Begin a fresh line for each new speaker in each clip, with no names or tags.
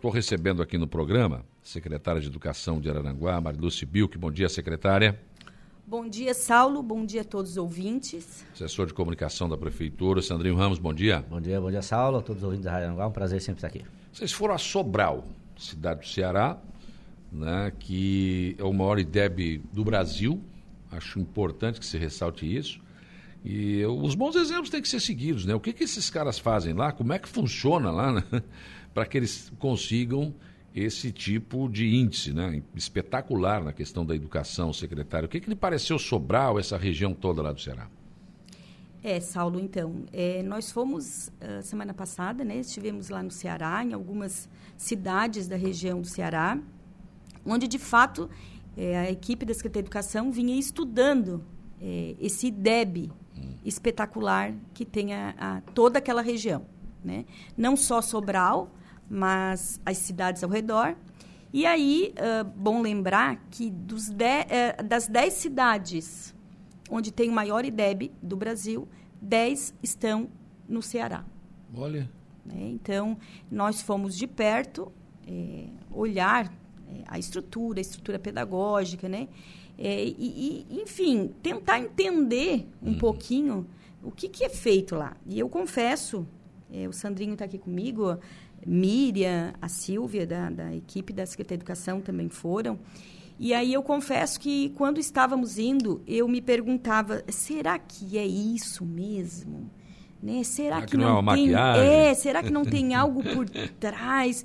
estou recebendo aqui no programa a secretária de Educação de Araranguá, Mariluce Bilk. Bom dia, secretária.
Bom dia, Saulo. Bom dia a todos os ouvintes.
Assessor de comunicação da Prefeitura, Sandrinho Ramos, bom dia.
Bom dia, bom dia, Saulo, a todos os ouvintes da Rádio Aranguá. Um prazer sempre estar aqui.
Vocês foram a Sobral, cidade do Ceará, né, que é o maior IDEB do Brasil. Acho importante que se ressalte isso. E os bons exemplos têm que ser seguidos, né? O que, que esses caras fazem lá? Como é que funciona lá, né? Para que eles consigam esse tipo de índice, né? Espetacular na questão da educação, secretário. O que, que lhe pareceu Sobral, essa região toda lá do Ceará?
É, Saulo, então, é, nós fomos uh, semana passada, né? Estivemos lá no Ceará, em algumas cidades da região do Ceará, onde de fato é, a equipe da Secretaria de Educação vinha estudando é, esse IDEB espetacular que tem a, a, toda aquela região, né? Não só Sobral, mas as cidades ao redor. E aí, uh, bom lembrar que de, uh, das 10 cidades onde tem o maior IDEB do Brasil, 10 estão no Ceará.
Olha.
Né? Então, nós fomos de perto é, olhar é, a estrutura, a estrutura pedagógica, né? É, e, e, enfim, tentar entender um uhum. pouquinho o que, que, é feito lá. E eu confesso, o Sandrinho está aqui comigo, Miriam, a Silvia, da, da equipe da Secretaria de Educação também foram. E aí eu confesso que quando estávamos indo, eu me perguntava, será que é isso mesmo? Né? Será, será que, que, não,
não é
tem,
é,
será que não tem algo por trás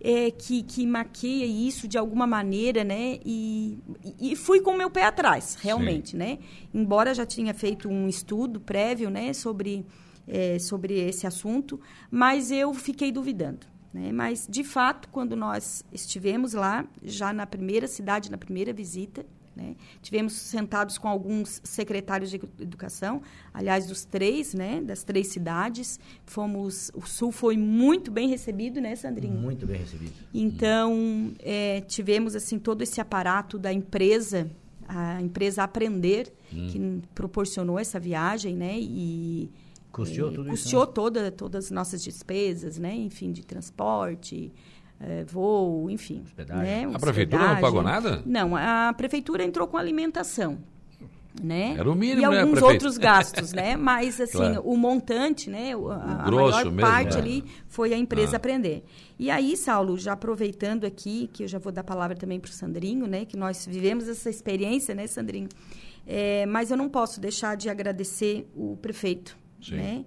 é, que, que maqueia isso de alguma maneira, né? E, e fui com o meu pé atrás, realmente, Sim. né? Embora já tinha feito um estudo prévio, né, sobre é, sobre esse assunto, mas eu fiquei duvidando. Né? Mas, de fato, quando nós estivemos lá, já na primeira cidade, na primeira visita, né? Tivemos sentados com alguns secretários de educação, aliás, dos três, né? das três cidades. Fomos, o Sul foi muito bem recebido, né, Sandrinho?
Muito bem recebido.
Então, é, tivemos assim todo esse aparato da empresa, a empresa Aprender, hum. que proporcionou essa viagem, né? E
Custeou tudo
custeou
isso? Né?
Toda, todas as nossas despesas, né? Enfim, de transporte, é, voo, enfim. Né?
A prefeitura não pagou nada?
Não, a prefeitura entrou com alimentação. Né?
Era o mínimo,
e
né,
alguns outros gastos, né? Mas assim, claro. o montante, né? A, o a maior mesmo, parte é. ali foi a empresa ah. aprender. E aí, Saulo, já aproveitando aqui, que eu já vou dar a palavra também para o Sandrinho, né? Que nós vivemos essa experiência, né, Sandrinho? É, mas eu não posso deixar de agradecer o prefeito, Sim. né?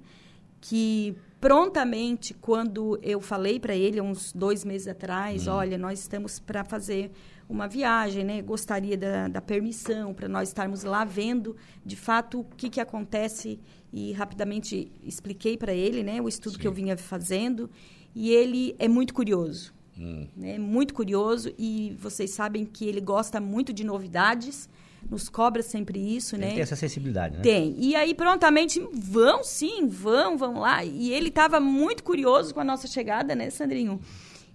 Que prontamente, quando eu falei para ele, uns dois meses atrás, hum. olha, nós estamos para fazer uma viagem, né? Gostaria da, da permissão para nós estarmos lá vendo, de fato, o que, que acontece. E rapidamente expliquei para ele, né? O estudo Sim. que eu vinha fazendo. E ele é muito curioso. Hum. Né? Muito curioso. E vocês sabem que ele gosta muito de novidades nos cobra sempre isso,
né? Tem essa sensibilidade, né?
Tem. E aí, prontamente, vão sim, vão, vão lá. E ele estava muito curioso com a nossa chegada, né, Sandrinho?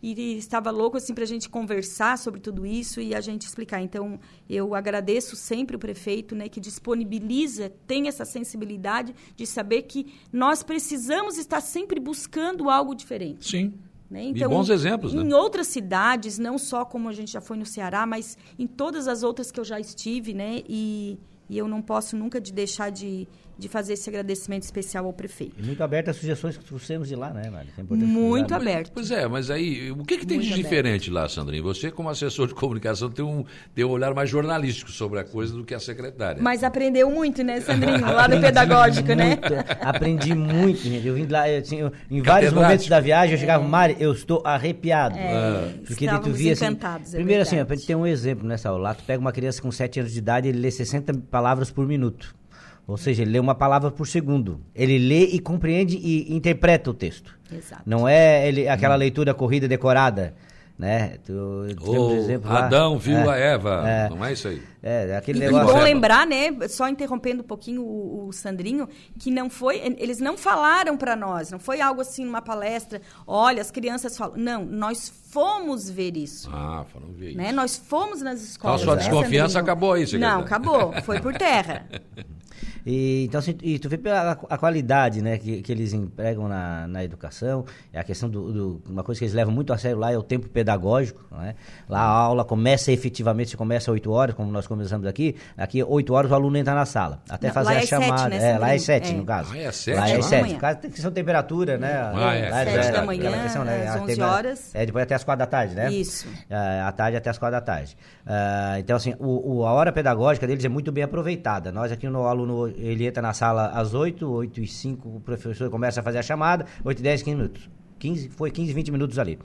E estava louco, assim, para a gente conversar sobre tudo isso e a gente explicar. Então, eu agradeço sempre o prefeito, né, que disponibiliza, tem essa sensibilidade de saber que nós precisamos estar sempre buscando algo diferente.
Sim. Né? Então, e bons exemplos,
em
né?
outras cidades, não só como a gente já foi no Ceará, mas em todas as outras que eu já estive, né? E, e eu não posso nunca de deixar de, de fazer esse agradecimento especial ao prefeito.
E muito aberto às sugestões que trouxemos de lá, né, Mário?
É muito aberto.
Pois é, mas aí, o que, que tem muito de diferente aberto. lá, Sandrinho? Você, como assessor de comunicação, tem um, tem um olhar mais jornalístico sobre a coisa do que a secretária.
Mas aprendeu muito, né, Sandrinho? Lado pedagógico,
muito,
né?
Aprendi muito, gente. Eu vim lá, eu tinha, em vários momentos da viagem, eu chegava, é. Mário, eu estou arrepiado. É,
porque tu via assim,
é Primeiro assim, pra gente ter um exemplo nessa aula, tu pega uma criança com 7 anos de idade, ele lê 60 palavras por minuto. Ou seja, ele lê uma palavra por segundo. Ele lê e compreende e interpreta o texto.
Exato.
Não é ele, aquela hum. leitura corrida decorada. Né?
Tu, o exemplo Adão lá. viu é, a Eva, é, não é isso aí?
É, aquele
e,
negócio.
E bom lembrar, né, só interrompendo um pouquinho o, o Sandrinho, que não foi, eles não falaram para nós, não foi algo assim numa palestra, olha, as crianças falam. Não, nós fomos ver isso.
Ah, foram ver
né?
isso.
Nós fomos nas escolas.
Então a sua
né,
desconfiança
Sandrinho?
acabou aí,
Não, acabou, foi por terra.
E, então, assim, e tu vê pela a qualidade né, que, que eles empregam na, na educação, é a questão do, do, Uma coisa que eles levam muito a sério lá é o tempo pedagógico. Né? Lá a aula começa efetivamente, se começa às 8 horas, como nós começamos aqui, aqui 8 horas o aluno entra na sala, até Não, fazer a é chamada. 7, né, é, lá é 7, é. no caso.
Ah, é 7?
Lá é 7. Por tem questão de temperatura, né?
Ah, é. Lá é 7 da manhã, questão, né? às 11 horas.
É, depois até as 4 da tarde, né?
Isso.
Uh, à tarde até as 4 da tarde. Uh, então, assim, o, o, a hora pedagógica deles é muito bem aproveitada. Nós aqui no aluno, ele entra na sala às 8, 8 e 5, o professor começa a fazer a chamada, 8 e 10, 15 minutos. 15, foi 15, 20 minutos ali.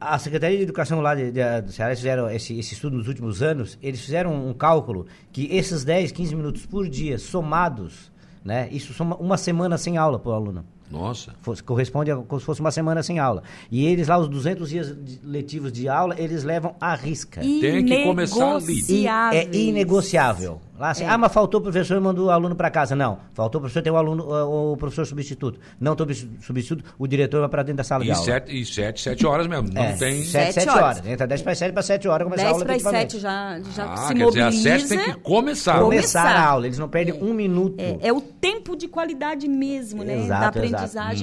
A Secretaria de Educação lá de, de, do Ceará fizeram esse, esse, estudo nos últimos anos, eles fizeram um cálculo que esses 10, 15 minutos por dia somados, né, isso soma uma semana sem aula para o aluno.
Nossa.
Fosse, corresponde a como se fosse uma semana sem aula. E eles lá, os 200 dias letivos de aula, eles levam à risca.
Tem que começar ali.
E é inegociável. Lá assim, é. ah, mas faltou o professor e mandou o aluno para casa. Não, faltou o professor, tem o aluno, o professor substituto. Não tem substituto, o diretor vai para dentro da sala
e
de aula.
Sete, e sete, sete horas mesmo, não
é,
tem...
Sete, sete horas. horas. Entra 10 para 7 para 7 horas começar a aula
10 para 7 já, já
ah,
se
quer
mobiliza.
Dizer, às 7 tem que começar.
Começar a aula, eles não perdem é. um minuto.
É, é, o tempo de qualidade mesmo, né? Exato, da aprendizagem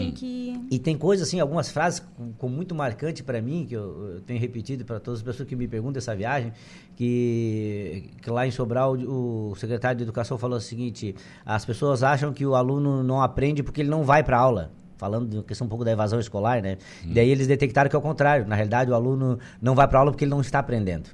hum. que...
E tem coisas assim, algumas frases com, com muito marcante para mim, que eu, eu tenho repetido para todas as pessoas que me perguntam essa viagem, que, que lá em Sobral o, o secretário de Educação educação falou o seguinte: as pessoas acham que o aluno não aprende porque ele não vai para aula. Falando de questão um pouco da evasão escolar, né? Hum. Daí eles detectaram que é o contrário. Na realidade, o aluno não vai para aula porque ele não está aprendendo.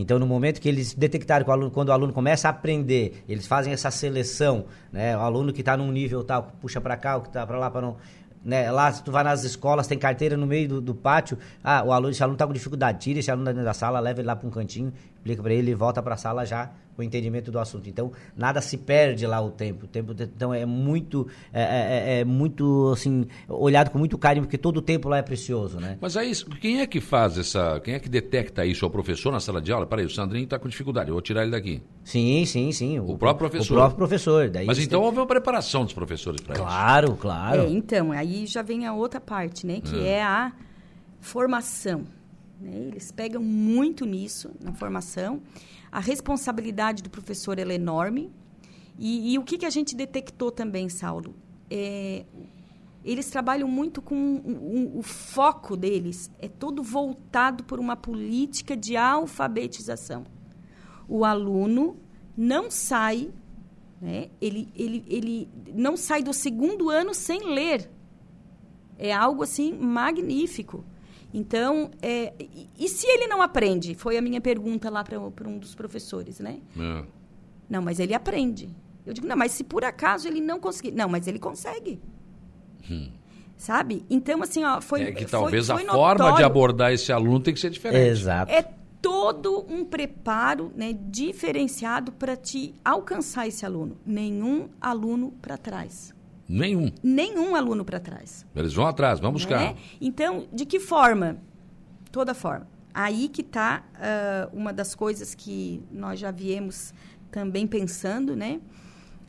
Então, no momento que eles detectaram que o aluno, quando o aluno começa a aprender, eles fazem essa seleção, né? O aluno que está num nível tal, puxa para cá, o que está para lá, para não né? Lá, se tu vai nas escolas, tem carteira no meio do, do pátio. Ah, o aluno, esse aluno está com dificuldade. Tira esse aluno dentro da sala, leva ele lá para um cantinho, explica para ele e volta para a sala já o entendimento do assunto. Então, nada se perde lá o tempo. O tempo então é muito, é, é, é, é, muito assim, olhado com muito carinho, porque todo o tempo lá é precioso, né?
Mas aí, quem é que faz essa, quem é que detecta isso? É o professor na sala de aula? Peraí, o Sandrinho está com dificuldade, eu vou tirar ele daqui.
Sim, sim, sim.
O, o próprio professor.
O próprio professor. Daí
Mas então tem... houve uma preparação dos professores para
isso. Claro, claro.
É, então, aí já vem a outra parte, né? Que é, é a formação. Né? Eles pegam muito nisso, na formação. A responsabilidade do professor é enorme. E, e o que, que a gente detectou também, Saulo? É, eles trabalham muito com um, um, o foco deles é todo voltado por uma política de alfabetização. O aluno não sai, né? ele, ele, ele não sai do segundo ano sem ler. É algo assim magnífico. Então, é, e, e, se ele não aprende? Foi a minha pergunta lá para um dos professores, né? É. Não, mas ele aprende. Eu digo, não, mas se por acaso ele não conseguir. Não, mas ele consegue. Hum. Sabe? Então, assim, ó, foi.
É que talvez foi, foi a notório. forma de abordar esse aluno tem que ser diferente.
Exato.
É todo um preparo né, diferenciado para te alcançar esse aluno. Nenhum aluno para trás.
Nenhum.
Nenhum aluno para trás.
Eles vão atrás, buscar. Né?
Então, de que forma? Toda forma. Aí que está uh, ah, uma das coisas que nós já viemos também pensando, né?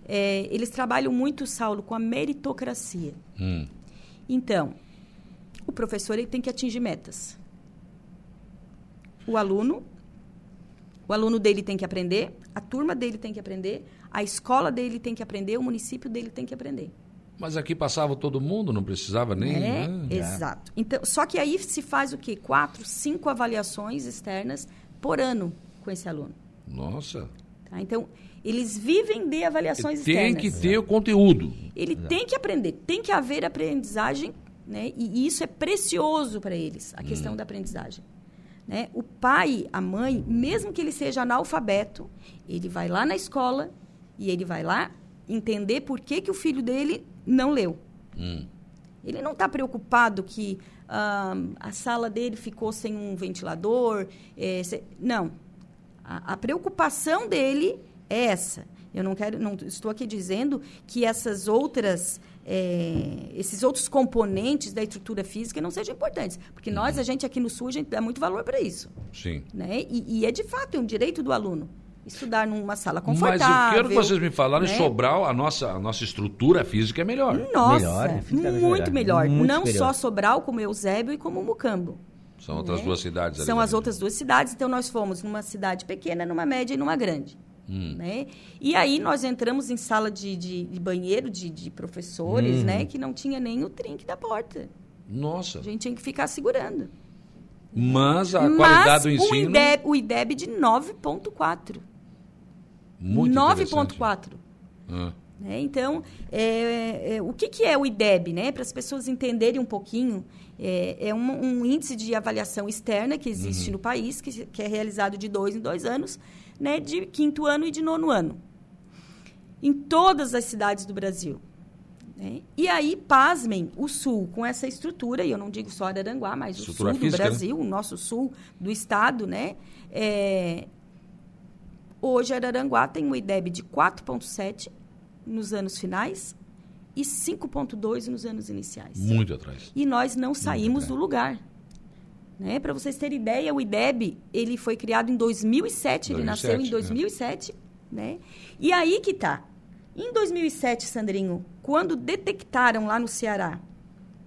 É, eles trabalham muito, Saulo, com a meritocracia. Hum. Então, o professor ele tem que atingir metas. O aluno, o aluno dele tem que aprender, a turma dele tem que aprender, a escola dele tem que aprender, o município dele tem que aprender.
Mas aqui passava todo mundo, não precisava nem.
É, né? exato. Então, só que aí se faz o quê? Quatro, cinco avaliações externas por ano com esse aluno.
Nossa.
Tá? Então, eles vivem de avaliações
tem
externas.
Tem que ter o conteúdo.
Ele Exato. tem que aprender, tem que haver aprendizagem, né? E isso é precioso para eles, a questão hum. da aprendizagem. Né? O pai, a mãe, mesmo que ele seja analfabeto, ele vai lá na escola e ele vai lá entender por que, que o filho dele não leu. Hum. Ele não está preocupado que uh, a sala dele ficou sem um ventilador. É, se... Não. A, a, preocupação dele é essa. Eu não quero, não estou aqui dizendo que essas outras, é, esses outros componentes da estrutura física não sejam importantes, porque uhum. nós, a gente aqui no Sul, a gente dá muito valor para isso.
Sim.
Né? E, e é de fato um direito do aluno estudar numa sala confortável.
Mas eu quero que vocês me falaram, né? em Sobral, a nossa, a nossa estrutura física é melhor.
Nossa, melhor, muito melhor. Muito Não superior. só Sobral, como Eusébio e como Mucambo.
São outras né? duas cidades.
São as outras duas cidades. Então, nós fomos numa cidade pequena, numa média e numa grande. Hum. Né? E aí nós entramos em sala de, de, de banheiro de, de professores, hum. né? Que não tinha nem o trinque da porta.
Nossa.
A gente tinha que ficar segurando.
Mas a Mas qualidade do ensino...
O IDEB, o IDEB de 9,4.
Muito 9,4.
Ah. Né? Então, é, é, o que, que é o IDEB? Né? Para as pessoas entenderem um pouquinho, é, é um, um, índice de avaliação externa que existe uhum. no país, que, que, é realizado de dois em dois anos, né? de quinto ano e de nono ano. Em todas as cidades do Brasil. Né? E aí, pasmem, o Sul, com essa estrutura, e eu não digo só Araranguá, mas estrutura o Sul física, do né? Brasil, né? o nosso Sul do Estado, né? É, hoje, Araranguá tem um IDEB de 4,7 nos anos finais e 5,2 nos anos iniciais.
Muito atrás.
E nós não saímos do lugar. Né? Para vocês terem ideia, o IDEB ele foi criado em 2007, 2007 ele nasceu em 2007. É. Né? E aí que tá. Em 2007, Sandrinho, quando detectaram lá no Ceará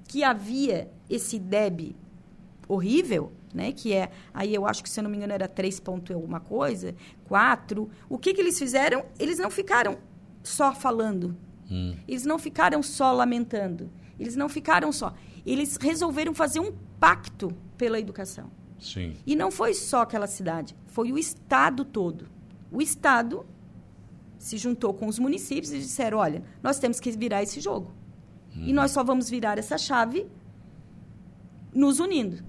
que havia esse IDEB horrível, né? Que é, aí eu acho que, se eu não me engano, era 3 ponto alguma coisa, 4. O que, que eles fizeram? Eles não ficaram só falando. Hum. Eles não ficaram só lamentando. Eles não ficaram só. Eles resolveram fazer um pacto pela educação.
Sim.
E não foi só aquela cidade, foi o estado todo. O estado se juntou com os municípios e disseram: olha, nós temos que virar esse jogo. Hum. E nós só vamos virar essa chave nos unindo.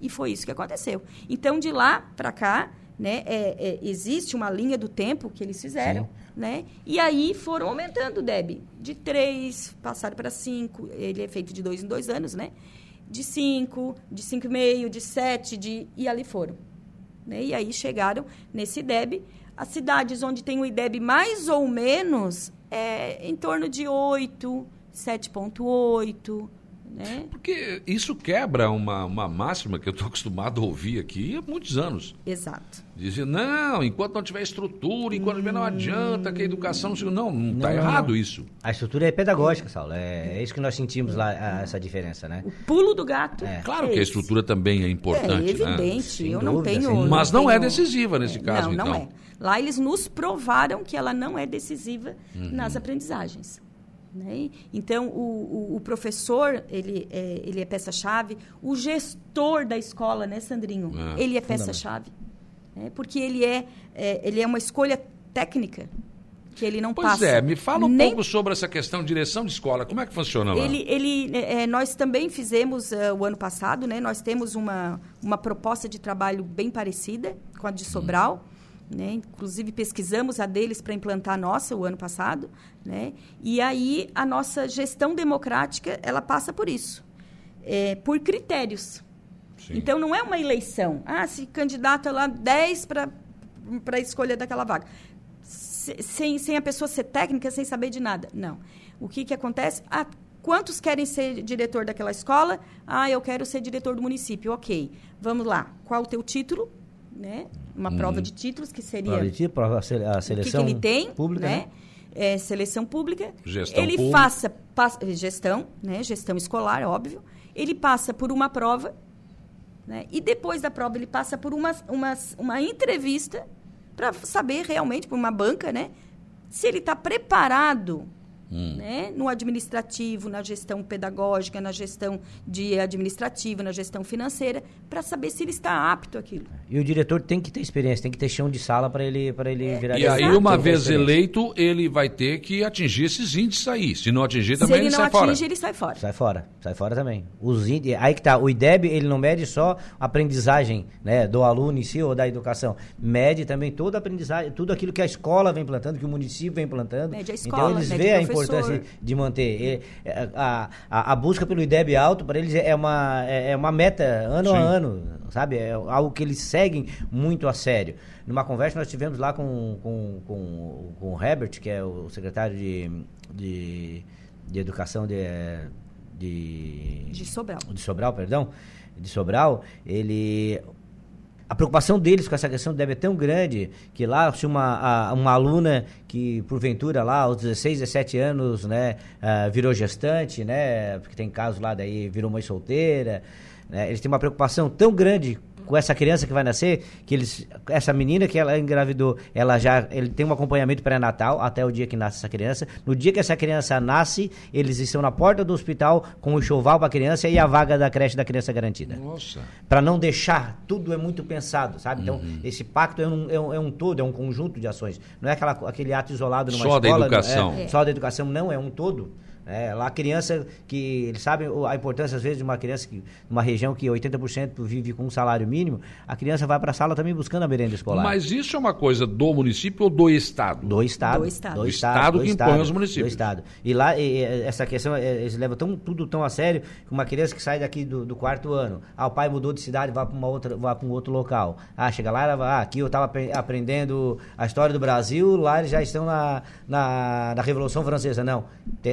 E foi isso que aconteceu. Então, de lá para cá, né, é, é, existe uma linha do tempo que eles fizeram. Sim né? E aí foram aumentando o DEB. De 3, passaram para 5. Ele é feito de dois em dois anos, né? De 5, de 5,5, de 7, de... e ali foram. Né? E aí chegaram nesse DEB. As cidades onde tem o IDEB mais ou menos é em torno de 8, 7,8, né?
Porque isso quebra uma, uma máxima que eu estou acostumado a ouvir aqui há muitos anos.
Exato.
Dizia, não, enquanto não tiver estrutura, enquanto hum... não adianta que a educação... Não, não está errado não. isso.
A estrutura é pedagógica, Saulo. É, é isso que nós sentimos lá, essa diferença, né?
O pulo do gato.
É. Claro é que a estrutura também é importante,
É evidente, né? eu não tenho...
Mas não,
não
é decisiva nesse caso,
não,
então.
Não, é. Lá eles nos provaram que ela não é decisiva uhum. nas aprendizagens. Né? Então, o, o, o, professor, ele é, ele é peça-chave. O gestor da escola, né, Sandrinho? É, ele é peça-chave. Né? Porque ele é, é, ele é uma escolha técnica que ele não
pois
passa.
Pois é, me fala um nem... pouco sobre essa questão de direção de escola. Como é que funciona lá?
Ele, ele, é, nós também fizemos uh, o ano passado, né? Nós temos uma, uma proposta de trabalho bem parecida com a de Sobral. Hum né? Inclusive pesquisamos a deles para implantar a nossa o ano passado, né? E aí a nossa gestão democrática ela passa por isso, é, por critérios. Sim. Então não é uma eleição. Ah, se candidata lá 10 para para a escolha daquela vaga. Sem, sem a pessoa ser técnica, sem saber de nada. Não. O que, que acontece? Ah, quantos querem ser diretor daquela escola? Ah, eu quero ser diretor do município. Ok. Vamos lá. Qual o teu título? Né? Uma hum. prova de títulos que seria
prova de título, a seleção o que, que ele tem, pública, né?
né? É, seleção pública.
Gestão
ele
pública.
faça passa, gestão, né? Gestão escolar, óbvio. Ele passa por uma prova, né? E depois da prova ele passa por uma, uma, uma entrevista para saber realmente por uma banca, né? Se ele está preparado Hum. Né? no administrativo, na gestão pedagógica, na gestão de administrativa, na gestão financeira, para saber se ele está apto àquilo.
E o diretor tem que ter experiência, tem que ter chão de sala para ele, ele é. virar...
E aí, uma vez eleito, ele vai ter que atingir esses índices aí. Se não atingir, também ele, ele sai fora.
Se ele não atinge, ele sai fora.
Sai fora, sai fora também. Os índices, aí que tá, o IDEB, ele não mede só a aprendizagem né, do aluno em si ou da educação, mede também toda a aprendizagem, tudo aquilo que a escola vem plantando, que o município vem plantando.
Mede a escola,
então eles veem a importância de manter. A, a, a, busca pelo IDEB alto, para eles, é uma, é, é uma meta ano Sim. a ano, sabe? É algo que eles seguem muito a sério. Numa conversa nós tivemos lá com, com, com, com o Herbert, que é o secretário de, de, de Educação de, de...
De Sobral.
De Sobral, perdão. De Sobral, ele a preocupação deles com essa questão deve ser tão grande que lá, se uma, a, uma aluna que, porventura, lá aos 16, 17 anos, né, uh, virou gestante, né, porque tem casos lá daí, virou mãe solteira, né, eles têm uma preocupação tão grande com essa criança que vai nascer, que eles, essa menina que ela engravidou, ela já ele tem um acompanhamento pré-natal até o dia que nasce essa criança. No dia que essa criança nasce, eles estão na porta do hospital com o enxoval para a criança e a vaga da creche da criança garantida. Nossa. Para não deixar, tudo é muito pensado, sabe? Então, uhum. esse pacto é um, é um, é, um, todo, é um conjunto de ações. Não é aquela, aquele ato isolado numa
só
escola. Só
da educação.
É, só da educação, não, é um todo. É, lá a criança que eles sabem a importância às vezes de uma criança que uma região que 80% vive com um salário mínimo, a criança vai para a sala também buscando a merenda escolar.
Mas isso é uma coisa do município ou do estado?
Do estado.
Do estado.
Do estado, do que estado, impõe os municípios. Do
estado. E lá e, essa questão é, eles levam tão, tudo tão a sério que uma criança que sai daqui do, do quarto ano, ah, o pai mudou de cidade, vai para uma outra, vai para um outro local. Ah, chega lá, ah, aqui eu estava aprendendo a história do Brasil, lá eles já estão na, na, na Revolução Francesa. Não,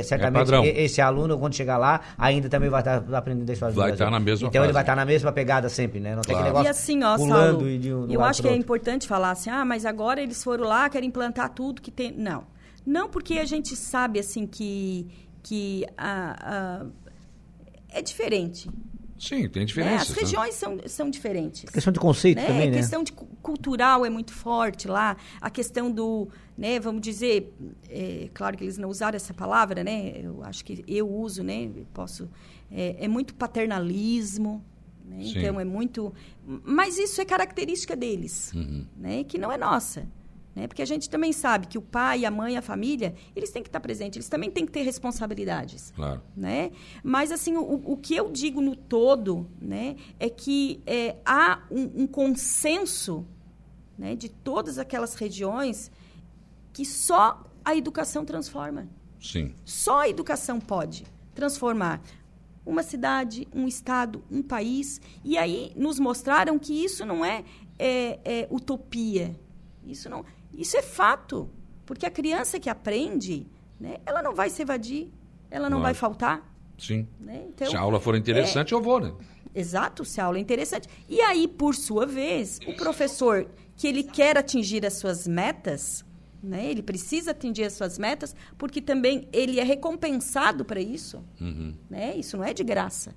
certamente é esse aluno aluno, quando chegar lá, ainda também vai estar aprendendo a história
vai do Brasil. Vai estar na mesma
Então fase. ele vai estar na mesma pegada sempre, né? Não
tem claro. aquele negócio e assim, ó, pulando Saulo, e de um, Eu acho que é importante falar assim, ah, mas agora eles foram lá, querem implantar tudo que tem... Não. Não porque a gente sabe, assim, que, que a, a é diferente.
Sim, tem diferença. Né?
As regiões são, são diferentes.
A questão de conceito né? também,
né? A questão de cultural é muito forte lá. A questão do, né, vamos dizer, é, claro que eles não usaram essa palavra, né? Eu acho que eu uso, né? Posso. É, é muito paternalismo. Né? Então é muito. Mas isso é característica deles, uhum. né? Que não é nossa. Né? Porque a gente também sabe que o pai, a mãe, a família, eles têm que estar presentes, eles também têm que ter responsabilidades. Claro. Né? Mas, assim, o, o que eu digo no todo né, é que é, há um, um consenso né, de todas aquelas regiões que só a educação transforma.
Sim.
Só a educação pode transformar uma cidade, um estado, um país. E aí nos mostraram que isso não é, é, é utopia. Isso não. Isso é fato. Porque a criança que aprende, né, ela não vai se evadir, ela não vai faltar.
Sim. Né? Então, se a aula for interessante, é, eu vou, né?
Exato, se a aula é interessante. E aí, por sua vez, o professor que ele quer atingir as suas metas, né? Ele precisa atingir as suas metas, porque também ele é recompensado para isso. Uhum. Né? Isso não é de graça.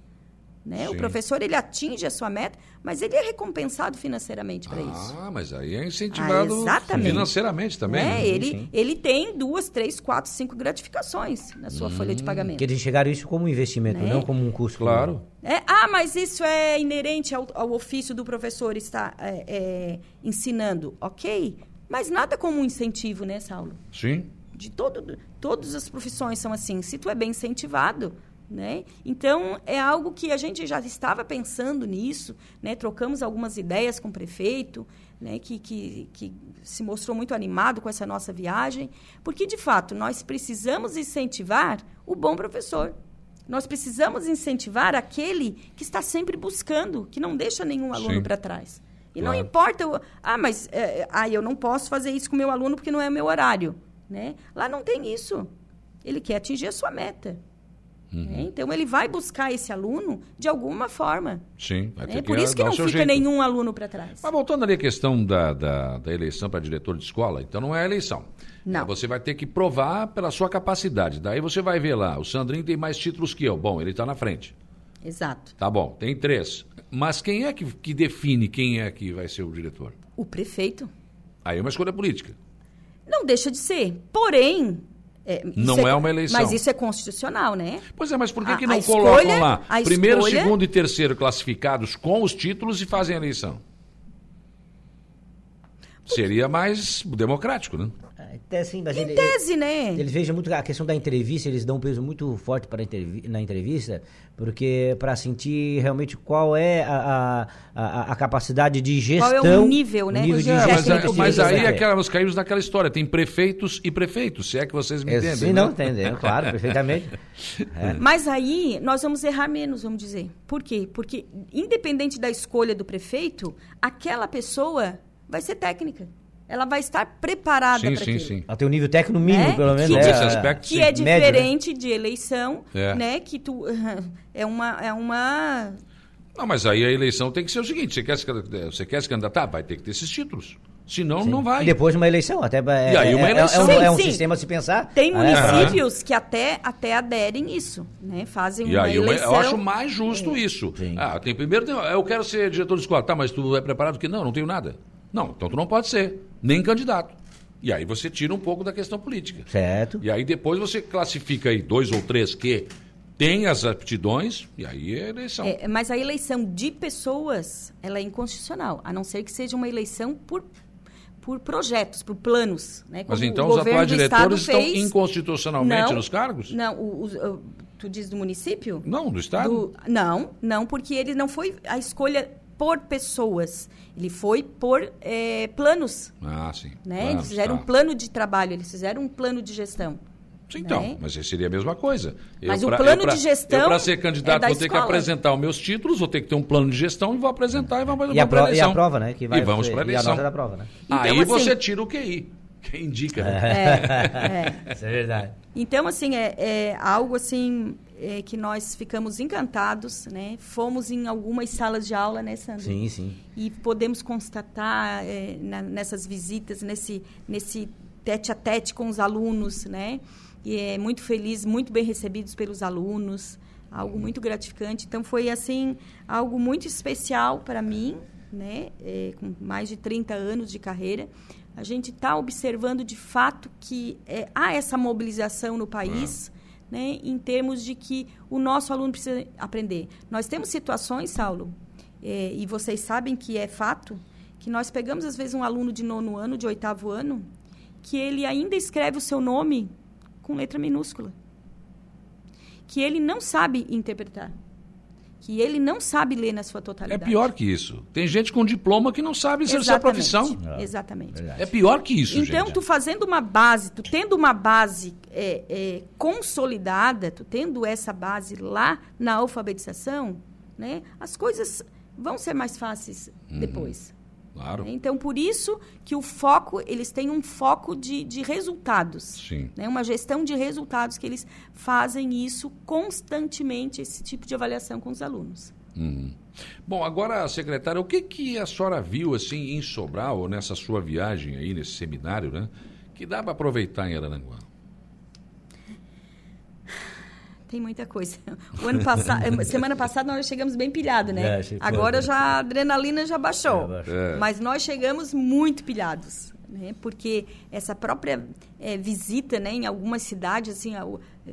Né? O professor ele atinge a sua meta, mas ele é recompensado financeiramente para ah, isso.
Ah, mas aí é incentivado ah, financeiramente também.
Né? Ele, ele tem duas, três, quatro, cinco gratificações na sua hum. folha de hum. pagamento.
Que eles chegaram isso como um investimento, né? não como um custo.
Claro.
É, ah, mas isso é inerente ao, ao ofício do professor estar é, é, ensinando. Ok, mas nada como um incentivo, né, Saulo?
Sim.
De todo, todas as profissões são assim. Se tu é bem incentivado, né? Então, é algo que a gente já estava pensando nisso, né? trocamos algumas ideias com o prefeito, né? que, que, que se mostrou muito animado com essa nossa viagem, porque, de fato, nós precisamos incentivar o bom professor. Nós precisamos incentivar aquele que está sempre buscando, que não deixa nenhum aluno para trás. E claro. não importa, eu, ah, mas é, ah, eu não posso fazer isso com o meu aluno porque não é meu horário. Né? Lá não tem isso. Ele quer atingir a sua meta. Uhum. Né? Então ele vai buscar esse aluno de alguma forma.
Sim.
É por isso que não fica jeito. nenhum aluno para trás.
Mas voltando ali à questão da, da, da eleição para diretor de escola, então não é a eleição.
Não.
Você vai ter que provar pela sua capacidade. Daí você vai ver lá, o Sandrinho tem mais títulos que eu. Bom, ele está na frente.
Exato.
Tá bom, tem três. Mas quem é que, que define quem é que vai ser o diretor?
O prefeito.
Aí é uma escolha política.
Não deixa de ser. Porém,
é, não é, é, uma eleição.
Mas isso é constitucional, né?
Pois é, mas por que, a, que não colocam escolha, lá primeiro, escolha... segundo e terceiro classificados com os títulos e fazem a eleição? Seria mais democrático, né?
É, sim, mas
em
ele,
tese, né?
Eles vejam muito a questão da entrevista, eles dão um peso muito forte para na entrevista, porque para sentir realmente qual é a, a, a, capacidade de gestão. Qual é
o nível, né? O nível
de é, gestão mas, mas aí é aquela, nós caímos naquela história, tem prefeitos e prefeitos, se é que vocês me entendem. Sim,
né? não, entendem, claro, perfeitamente.
É. Mas aí nós vamos errar menos, vamos dizer. Por quê? Porque independente da escolha do prefeito, aquela pessoa vai ser técnica ela vai estar preparada para aquilo. Sim, sim.
Ela tem um nível técnico mínimo, é? pelo menos. Que,
é, aspecto,
que é diferente Médio, né? de eleição, é. né? Que tu é uma é uma
Não, mas aí a eleição tem que ser o seguinte, você quer se, você quer se candidatar, vai ter que ter esses títulos. Senão sim. não vai. E
depois de uma eleição, até é, e aí uma eleição. É, é, um, é um sistema a se pensar.
Tem municípios que até, até aderem isso, né? Fazem e uma aí eleição.
Eu acho mais justo isso. Sim. Ah, tem primeiro, tem, eu quero ser diretor de escola. Tá, mas tu é preparado que não, não tenho nada. Não, então tu não pode ser, nem candidato. E aí você tira um pouco da questão política.
Certo.
E aí depois você classifica aí dois ou três que têm as aptidões, e aí é eleição. É,
mas a eleição de pessoas, ela é inconstitucional, a não ser que seja uma eleição por por projetos, por planos. Né?
Mas então os atuais diretores estão fez... inconstitucionalmente
não,
nos cargos?
Não, o, o, tu diz do município?
Não, do Estado? Do,
não, não, porque ele não foi a escolha por pessoas. Ele foi por é, planos.
Ah, sim.
Né? Planos, eles fizeram tá. um plano de trabalho, eles fizeram um plano de gestão.
Sim, então, né? mas seria a mesma coisa.
Mas eu, o plano pra, de gestão.
para ser candidato, é vou ter escola. que apresentar os meus títulos, vou ter que ter um plano de gestão e vou apresentar e vamos
e a, pro, e a prova, né? Que vai,
e vamos para a eleição.
E a nota da prova, né?
Então, Aí assim, você tira o QI. Quem indica, né?
É, é. Isso é verdade.
Então, assim, é, é algo assim é, que nós ficamos encantados, né? Fomos em algumas salas de aula, né, Sandro?
Sim, sim.
E podemos constatar é, na, nessas visitas, nesse, nesse tete a tete com os alunos, né? E é muito feliz, muito bem recebidos pelos alunos, algo muito gratificante. Então foi assim algo muito especial para mim, né? É, com mais de 30 anos de carreira, a gente está observando de fato que é, há essa mobilização no país. Ah. Né, em termos de que o nosso aluno precisa aprender. Nós temos situações, Saulo, é, e vocês sabem que é fato, que nós pegamos, às vezes, um aluno de nono ano, de oitavo ano, que ele ainda escreve o seu nome com letra minúscula. Que ele não sabe interpretar. Que ele não sabe ler na sua totalidade.
É pior que isso. Tem gente com diploma que não sabe exercer a profissão.
É. Exatamente.
É pior que isso,
Então,
gente.
tu fazendo uma base, tu tendo uma base é, é, consolidada, tu tendo essa base lá na alfabetização, né, as coisas vão ser mais fáceis uhum. depois.
Claro.
Né? Então, por isso que o foco, eles têm um foco de, de resultados.
Sim.
Né? Uma gestão de resultados que eles fazem isso constantemente, esse tipo de avaliação com os alunos.
Uhum. Bom, agora, secretária, o que, que a senhora viu assim em Sobral, nessa sua viagem aí, nesse seminário, né? Que dá para aproveitar em Araranguá?
Tem muita coisa. O ano passado, eh, semana passada nós chegamos bem pilhado, né? É, Agora já a adrenalina já baixou. É, baixou. É. Mas nós chegamos muito pilhados, né? Porque essa própria é, visita, né, em algumas cidades, assim,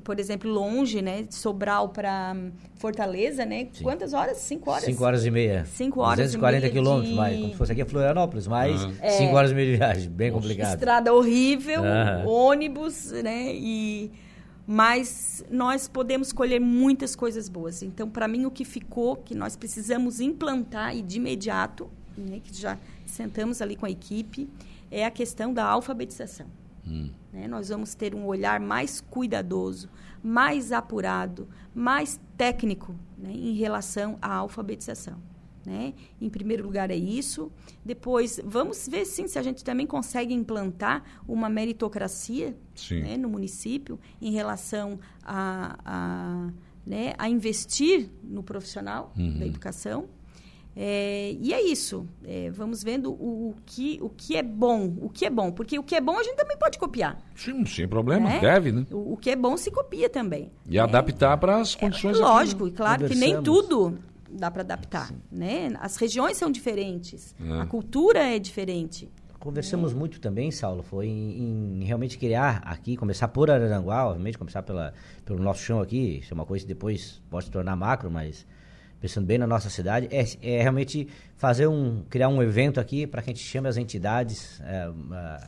por exemplo, longe, né, de Sobral para hum, Fortaleza, né? Sim. Quantas horas? Cinco horas?
Cinco horas e meia.
Cinco horas
240 quilômetros, de... mais. Como se fosse aqui a Florianópolis, mais uhum. cinco horas e meia de viagem. Bem complicado.
Estrada horrível, uhum. ônibus, né? E mas nós podemos colher muitas coisas boas. Então, para mim, o que ficou, que nós precisamos implantar e de imediato, né, que já sentamos ali com a equipe, é a questão da alfabetização. Hum. Né? Nós vamos ter um olhar mais cuidadoso, mais apurado, mais técnico né, em relação à alfabetização. Né? Em primeiro lugar é isso. Depois, vamos ver sim se a gente também consegue implantar uma meritocracia né, no município em relação a, a, né, a investir no profissional uhum. da educação. É, e é isso. É, vamos vendo o, o, que, o que é bom. O que é bom. Porque o que é bom a gente também pode copiar.
Sim, sem problema. Né? Deve, né?
O, o, que é bom se copia também.
E né? adaptar para as condições.
É, lógico, né? claro que nem tudo dá para adaptar, né? As regiões são diferentes, é. a cultura é diferente.
Conversamos é. muito também, Saulo, foi em, em, realmente criar aqui, começar por Araranguá, obviamente, começar pela, pelo nosso chão aqui, isso é uma coisa que depois pode se tornar macro, mas pensando bem na nossa cidade, é, é realmente fazer um, criar um evento aqui para que a gente chame as entidades é,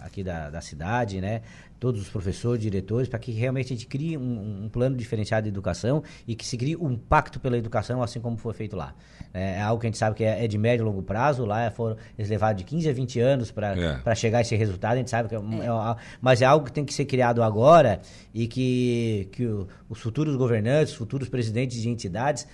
aqui da, da cidade, né? todos os professores, diretores, para que realmente a gente crie um, um, plano diferenciado de educação e que se crie um pacto pela educação, assim como foi feito lá. É, é algo que a gente sabe que é, é de médio e longo prazo, lá foram, eles levaram de 15 a 20 anos para é. chegar a esse resultado, a gente sabe que é, é. é mas é algo que tem que ser criado agora e que, que o, os futuros governantes, os futuros presidentes de entidades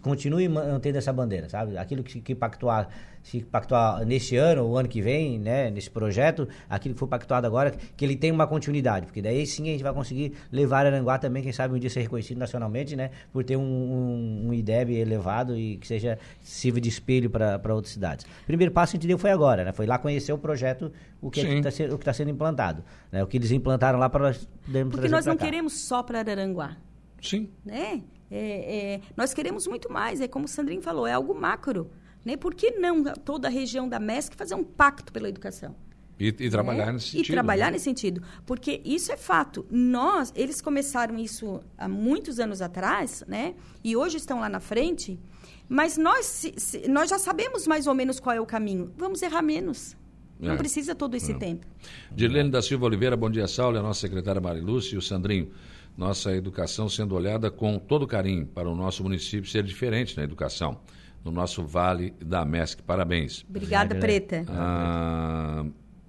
continue mantendo essa bandeira, sabe? Aquilo que, que pactuar, se pactuar neste ano, ou ano que vem, né, nesse projeto, aquilo que foi pactuado agora, que ele tem uma continuidade, porque daí sim a gente vai conseguir levar Aranguá também, quem sabe um dia ser reconhecido nacionalmente, né, por ter um, um, um IDEB elevado e que seja sirva de espelho para outras cidades. O primeiro passo que a gente deu foi agora, né, foi lá conhecer o projeto, o que está sendo, tá sendo implantado, né, o que eles implantaram lá para nós
Porque nós não cá. queremos só para Araranguá.
Sim.
Né? É, é, nós queremos muito mais, é como o Sandrinho falou, é algo macro. Né? Por que não toda a região da MESC fazer um pacto pela educação?
E, e trabalhar né? nesse sentido.
E trabalhar né? nesse sentido. Porque isso é fato. Nós, eles começaram isso há muitos anos atrás, né? E hoje estão lá na frente. Mas nós, se, se, nós já sabemos mais ou menos qual é o caminho. Vamos errar menos. Não é. precisa todo esse é. tempo.
Dirlene da Silva Oliveira, bom dia, Saulo, a nossa secretária Marilúcia e o Sandrinho nossa educação sendo olhada com todo carinho para o nosso município ser diferente na educação, no nosso Vale da MESC. Parabéns.
Obrigada, Preta.
Ah,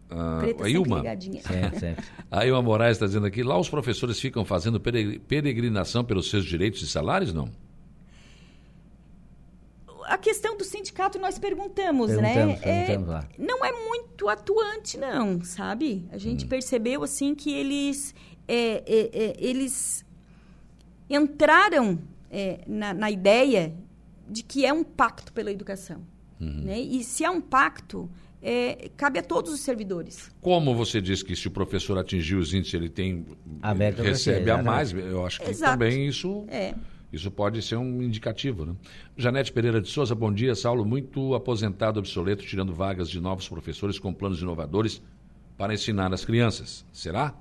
ah, Preta a Ilma. A Ilma Moraes está dizendo aqui, lá os professores ficam fazendo peregrinação pelos seus direitos e salários, não?
a questão do sindicato nós perguntamos, né? perguntamos né? Perguntamos é, não é muito atuante, não, sabe? A gente hum. percebeu assim que eles é, é, é, eles entraram é, na, na, ideia de que é um pacto pela educação. Uhum. Né? E se é um pacto, é, cabe a todos os servidores.
Como você disse que se o professor atingir os índices, ele tem Aberto recebe a mais, eu acho que Exato. também isso é. isso pode ser um indicativo. Né? Janete Pereira de Souza, bom dia. Saulo, muito aposentado, obsoleto, tirando vagas de novos professores com planos inovadores para ensinar as crianças. Será?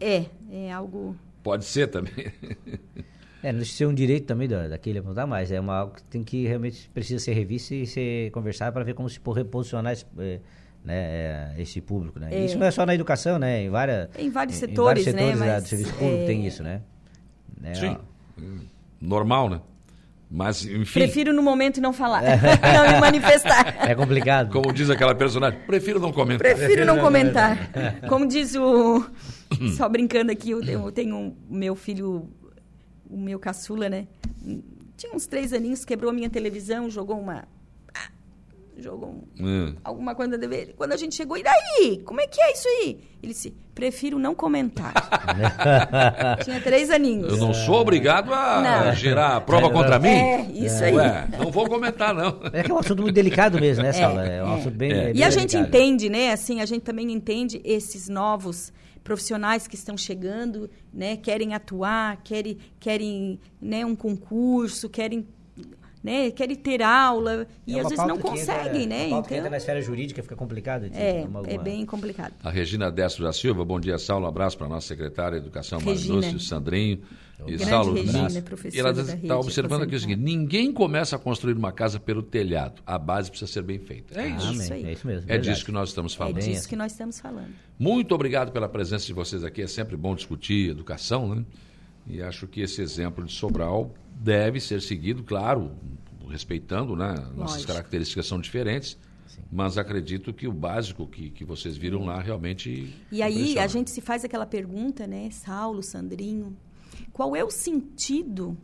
É, é algo.
Pode ser também.
É, não ser um direito também da, daquele apontar mais. É uma, algo que tem que realmente precisa ser revista e ser conversado para ver como se reposicionar esse, é, né, é, esse público. Né? É. Isso não é só na educação, né? Em, várias,
em vários setores, em vários setores
né? Mas, do serviço público é... tem isso, né?
né Sim. Ó. Normal, né? Mas, enfim.
Prefiro no momento não falar, não me manifestar.
É complicado.
Como diz aquela personagem, prefiro não comentar.
Prefiro não comentar. Como diz o. Só brincando aqui, eu tenho, eu tenho um, meu filho, o meu caçula, né? Tinha uns três aninhos, quebrou a minha televisão, jogou uma jogou um, alguma coisa dele. Quando a gente chegou, e daí? Como é que é isso aí? Ele disse, prefiro não comentar. Tinha três aninhos.
Eu não sou obrigado a não. gerar prova contra mim?
É, isso aí. Ué,
não vou comentar, não.
É que é um assunto muito delicado mesmo, né, Sala? É, é um assunto bem, é.
bem E a gente entende, né, assim, a gente também entende esses novos profissionais que estão chegando, né, querem atuar, querem, querem né, um concurso, querem né, querem ter aula e é às vezes não conseguem, entra, né?
Então que entra na esfera jurídica fica complicado.
De, é, uma, é bem complicado.
A Regina Destro da Silva, bom dia, Saulo, um abraço para a nossa secretária de Educação, Marilúcio, Sandrinho.
E Saulo, Regina,
ela está observando aqui o seguinte, ninguém começa a construir uma casa pelo telhado, a base precisa ser bem feita. É isso.
isso é isso mesmo.
É verdade. disso que nós estamos falando. É
disso que nós estamos falando.
Muito obrigado pela presença de vocês aqui, é sempre bom discutir educação, né? E acho que esse exemplo de Sobral deve ser seguido, claro, respeitando, né? Nossas Lógico. características são diferentes. Sim. Mas acredito que o básico que, que vocês viram lá realmente.
E aí a gente se faz aquela pergunta, né, Saulo, Sandrinho, qual é o sentido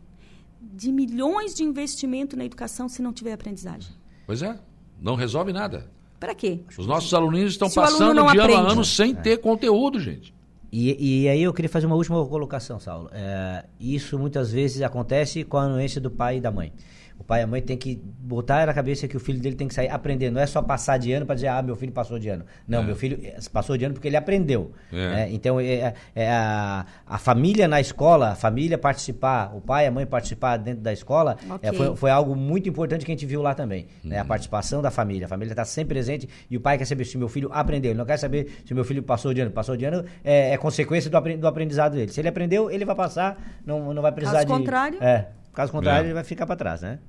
de milhões de investimento na educação se não tiver aprendizagem?
Pois é, não resolve nada.
Para quê?
Os nossos alunos estão se passando de aprende. ano a ano sem é. ter conteúdo, gente.
E, e, aí eu queria fazer uma última colocação, Saulo. É, isso muitas vezes acontece com a anuência do pai e da mãe. O pai e a mãe tem que botar na cabeça que o filho dele tem que sair aprendendo. Não é só passar de ano para dizer, ah, meu filho passou de ano. Não, é. meu filho eh, passou de ano porque ele aprendeu. É. Né? Então, é, é, é a, a, família na escola, a família participar, o pai e a mãe participar dentro da escola, é, okay. foi, foi, algo muito importante que a gente viu lá também. Uhum. Né? A uhum. participação da família. A família está sempre presente e o pai quer saber se meu filho aprendeu. Ele não quer saber se meu filho passou de ano. Passou de ano é, é consequência do, do aprendizado dele. Se ele aprendeu, ele vai passar, não, não vai precisar Caso
de... contrário...
É, caso contrário, ele vai ficar para trás, né?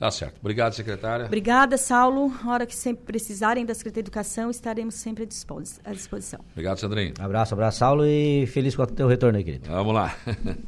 Tá certo. Obrigado, secretária.
Obrigada, Saulo. A hora que sempre precisarem da Secretaria de Educação, estaremos sempre à disposição.
Obrigado, Sandrinho.
Abraço, abraço, Saulo, e feliz com o teu retorno aí, querido.
Vamos lá.